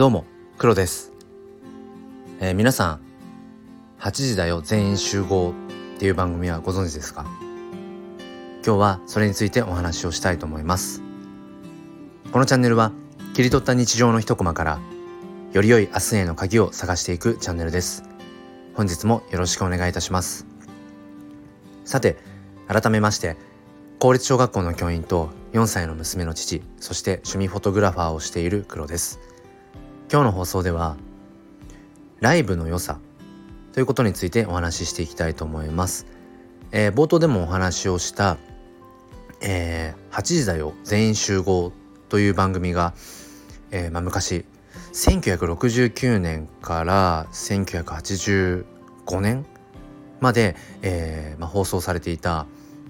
どうも黒です、えー、皆さん8時だよ全員集合っていう番組はご存知ですか？今日はそれについてお話をしたいと思います。このチャンネルは切り取った日常の一コマからより良い明日への鍵を探していくチャンネルです。本日もよろしくお願いいたします。さて改めまして公立小学校の教員と4歳の娘の父そして趣味フォトグラファーをしている黒です。今日の放送ではライブの良さということについてお話ししていきたいと思います、えー、冒頭でもお話をした、えー、8時だよ全員集合という番組が、えーまあ、昔1969年から1985年まで、えーまあ、放送されていた、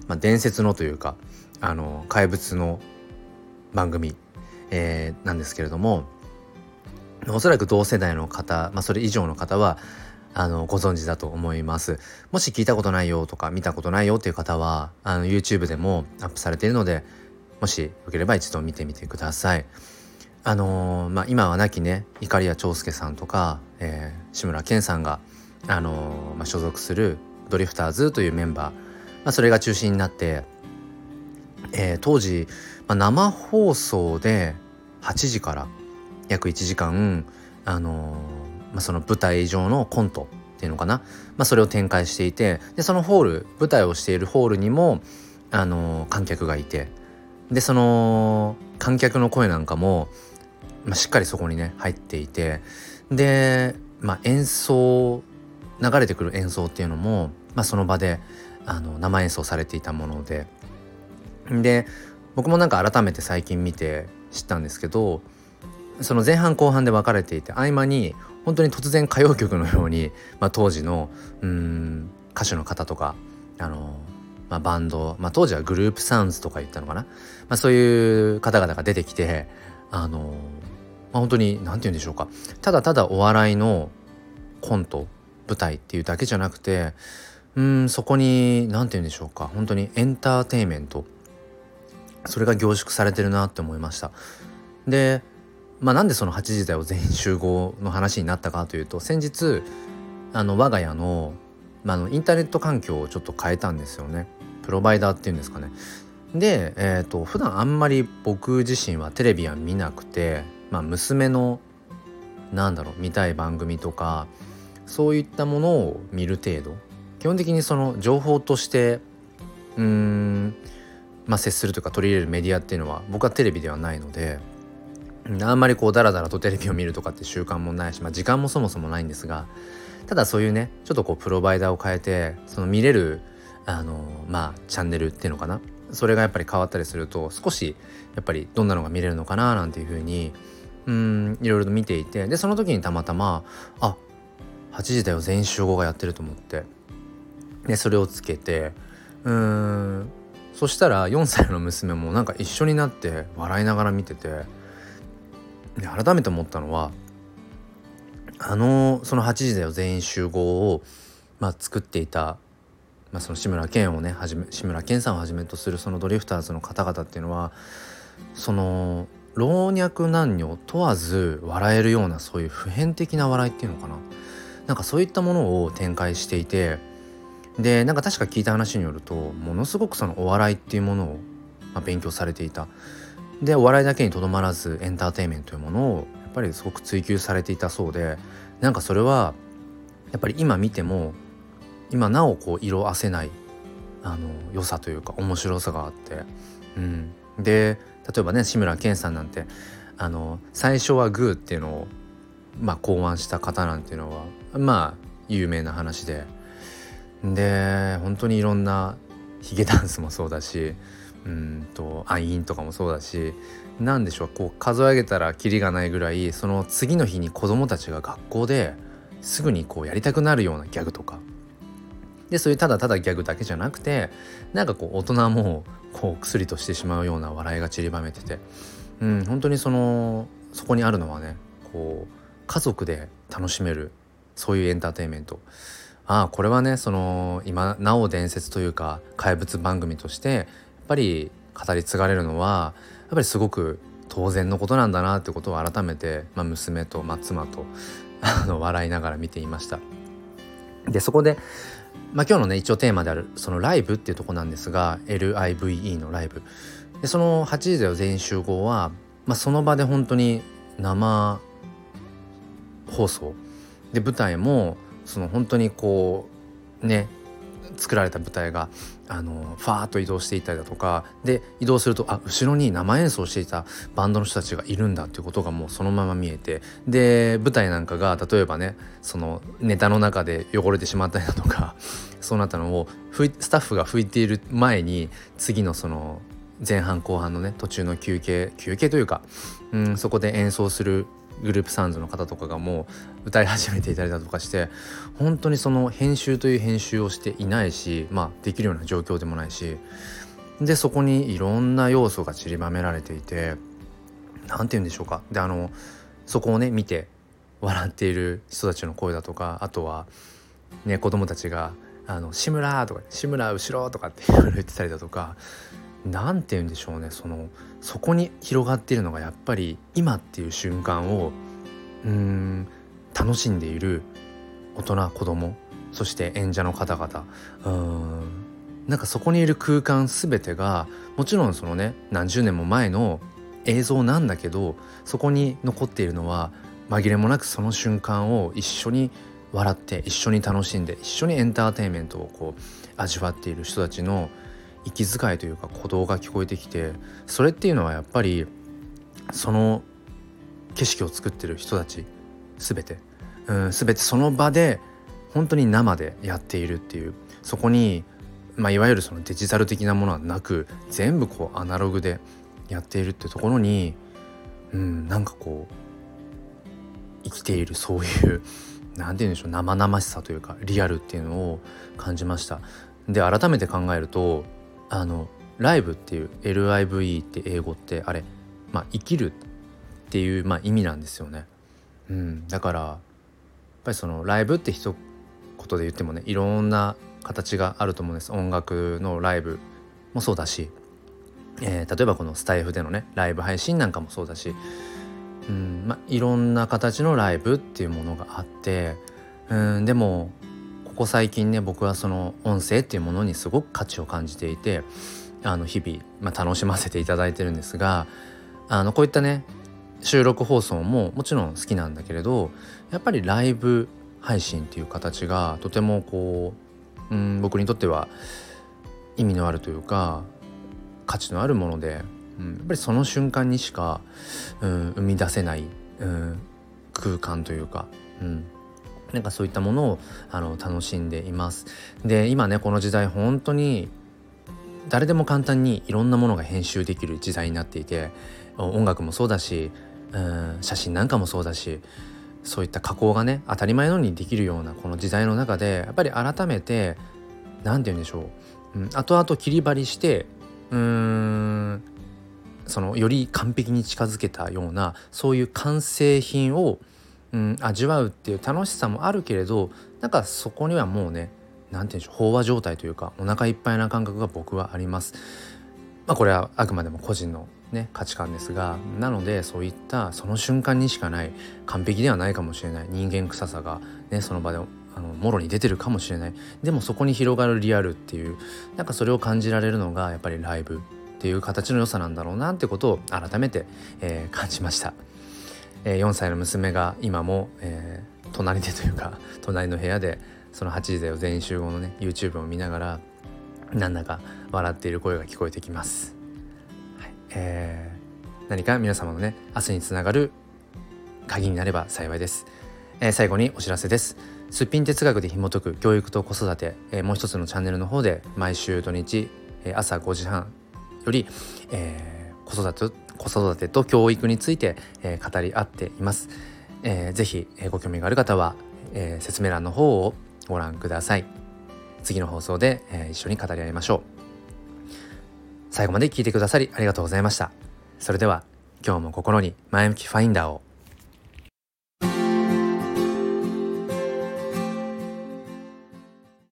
まあ、伝説のというかあの怪物の番組、えー、なんですけれどもおそらく同世代の方、まあ、それ以上の方はあのご存知だと思います。もし聞いたことないよとか見たことないよっていう方はあの YouTube でもアップされているのでもしよければ一度見てみてください。あのー、まあ、今は亡きね碇谷長介さんとか、えー、志村けんさんが、あのー、まあ、所属するドリフターズというメンバー、まあ、それが中心になって、えー、当時、まあ、生放送で8時から約1時間、あのまあ、その舞台上のコントっていうのかな、まあ、それを展開していてでそのホール舞台をしているホールにも、あの観客がいて。でその観客の声なんかも、まあ、しっかりそこにね入っていて。で、まあ、演奏流れてくる演奏っていうのも、まあ、その場であの生演奏されていたもので。で僕もなんか改めて最近見て知ったんですけどその前半後半で分かれていて合間に本当に突然歌謡曲のように、まあ、当時のうん歌手の方とかあの、まあ、バンド、まあ、当時はグループサウンズとか言ったのかな、まあ、そういう方々が出てきてあの、まあ、本当に何て言うんでしょうか。ただただお笑いのコント舞台っていうだけじゃなくてうんそこに何て言うんでしょうか。本当にエンターテインメント。それが凝縮されてるなって思いました。でまあ、なんでその8時台を全員集合の話になったかというと先日あの我が家の,、まあ、のインターネット環境をちょっと変えたんですよねプロバイダーっていうんですかね。で、えーと、普段あんまり僕自身はテレビは見なくて、まあ、娘のなんだろう見たい番組とかそういったものを見る程度基本的にその情報としてうーんまあ接するというか取り入れるメディアっていうのは僕はテレビではないのであんまりこうダラダラとテレビを見るとかって習慣もないし、まあ、時間もそもそもないんですがただそういうねちょっとこうプロバイダーを変えてその見れるあのまあチャンネルっていうのかな？それがやっぱり変わったりすると少しやっぱりどんなのが見れるのかな？なんていうふうにうんいろいろと見ていてでその時にたまたまあ8時だよ全員集合がやってると思って。でそれをつけてうんそしたら4歳の娘もなんか一緒になって笑いながら見ててで改めて思ったのはあのその8時だよ全員集合を、まあ、作っていた、まあ、その志村けんをねはじめ志村けんさんをはじめとするそのドリフターズの方々っていうのはその老若男女問わず笑えるようなそういう普遍的な笑いっていうのかな。なんかそういったものを展開していてでなんか確か聞いた話によるとものすごくそのお笑いっていうものを、まあ、勉強されていた。でお笑いだけにとどまらずエンターテインメントというものをやっぱりすごく追求されていたそうでなんかそれはやっぱり今見ても今なおこう色あせないあの良さというか面白さがあって、うん、で例えばね志村けんさんなんてあの最初はグーっていうのを、まあ、考案した方なんていうのはまあ有名な話で。で本当にいろんなヒゲダンスもそうだしうんとアインとかもそうだし何でしょうこう数え上げたらキリがないぐらいその次の日に子供たちが学校ですぐにこうやりたくなるようなギャグとか。でそういうただただギャグだけじゃなくてなんかこう大人もこう薬としてしまうような笑いが散りばめてて。うん本当にそのそこにあるのはねこう家族で楽しめるそういうエンターテインメント。ああこれはねその今なお伝説というか怪物番組としてぱり語り継がれるのはやっぱりすごく当然のことなんだなってことを改めて、まあ、娘と、まあ、妻と あの笑いながら見ていました。でそこで、まあ、今日のね一応テーマであるそのライブっていうとこなんですが LIVE のライブでその8時だよ全員集合は、まあ、その場で本当に生放送で舞台もその本当にこうね作られた舞台があのファーッと移動していったりだとかで移動するとあ後ろに生演奏していたバンドの人たちがいるんだっていうことがもうそのまま見えてで舞台なんかが例えばねそのネタの中で汚れてしまったりだとか そうなったのをスタッフが拭いている前に次のその前半後半のね途中の休憩休憩というか、うん、そこで演奏するグループサウンズの方とかがもう歌い始めていたりだとかして本当にその編集という編集をしていないしまあできるような状況でもないしでそこにいろんな要素が散りばめられていて何て言うんでしょうかであのそこをね見て笑っている人たちの声だとかあとはね子供たちが「あの志村!」とか「志村後ろ!」とかっていろいろ言ってたりだとか何て言うんでしょうね。そのそこに広がっているのがやっぱり今っていう瞬間をうん楽しんでいる大人子供そして演者の方々。うん。なんかそこにいる空間全てがもちろんそのね何十年も前の映像なんだけどそこに残っているのは紛れもなくその瞬間を一緒に笑って一緒に楽しんで一緒にエンターテインメントをこう味わっている人たちの息遣いというか鼓動が聞こえてきてそれっていうのはやっぱりその景色を作ってる人たち全て、うん、全てその場で本当に生でやっているっていうそこに、まあ、いわゆるそのデジタル的なものはなく全部こうアナログでやっているってところに、うん、なんかこう生きているそういう何て言うんでしょう生々しさというかリアルっていうのを感じました。で改めて考えるとあのライブっていう LIVE って英語ってあれ、まあ、生きるっていう、まあ、意味なんですよね。うん、だからやっぱりそのライブって一言で言ってもねいろんな形があると思うんです。音楽のライブもそうだし、えー、例えばこのスタイフでのねライブ配信なんかもそうだし、うん。まあ、いろんな形のライブっていうものがあってうん。でもここ最近ね僕はその音声っていうものにすごく価値を感じていてあの日々、まあ、楽しませていただいてるんですがあのこういったね収録放送ももちろん好きなんだけれどやっぱりライブ配信っていう形がとてもこう、うん、僕にとっては意味のあるというか価値のあるもので、うん、やっぱりその瞬間にしか、うん、生み出せない、うん、空間というか、うん、なんかそういったものをあの楽しんでいます。で今ねこの時代本当に誰でも簡単にいろんなものが編集できる時代になっていて音楽もそうだしうん写真なんかもそうだしそういった加工がね当たり前のようにできるようなこの時代の中でやっぱり改めて何て言うんでしょう、うん、後々切り張りしてうーんそのより完璧に近づけたようなそういう完成品をうん、味わうっていう楽しさもあるけれどなんかそこにはもうね何て言うんでしょう飽和状態というかお腹いっぱいな感覚が僕はあります。まあ、これはあくまでも個人のね価値観ですがなのでそういったその瞬間にしかない完璧ではないかもしれない人間臭さがねその場であのもろに出てるかもしれないでもそこに広がるリアルっていうなんかそれを感じられるのがやっぱりライブっていう形の良さなんだろうなってことを改めて、えー、感じました。えー、4歳の娘が今も、えー、隣でというか 隣の部屋でその8時だよ全員集合のね YouTube を見ながらなんだか笑っている声が聞こえてきます。はいえー、何か皆様のね明日につながる鍵になれば幸いです。えー、最後にお知らせです。すっぴん哲学で紐解く教育と子育て、えー、もう一つのチャンネルの方で毎週土日、えー、朝5時半より、えー、子育て子育てと教育について、えー、語り合っています。えー、ぜひ、えー、ご興味がある方は、えー、説明欄の方をご覧ください。次の放送で、えー、一緒に語り合いましょう。最後まで聞いてくださりありがとうございました。それでは今日も心に前向きファインダーを。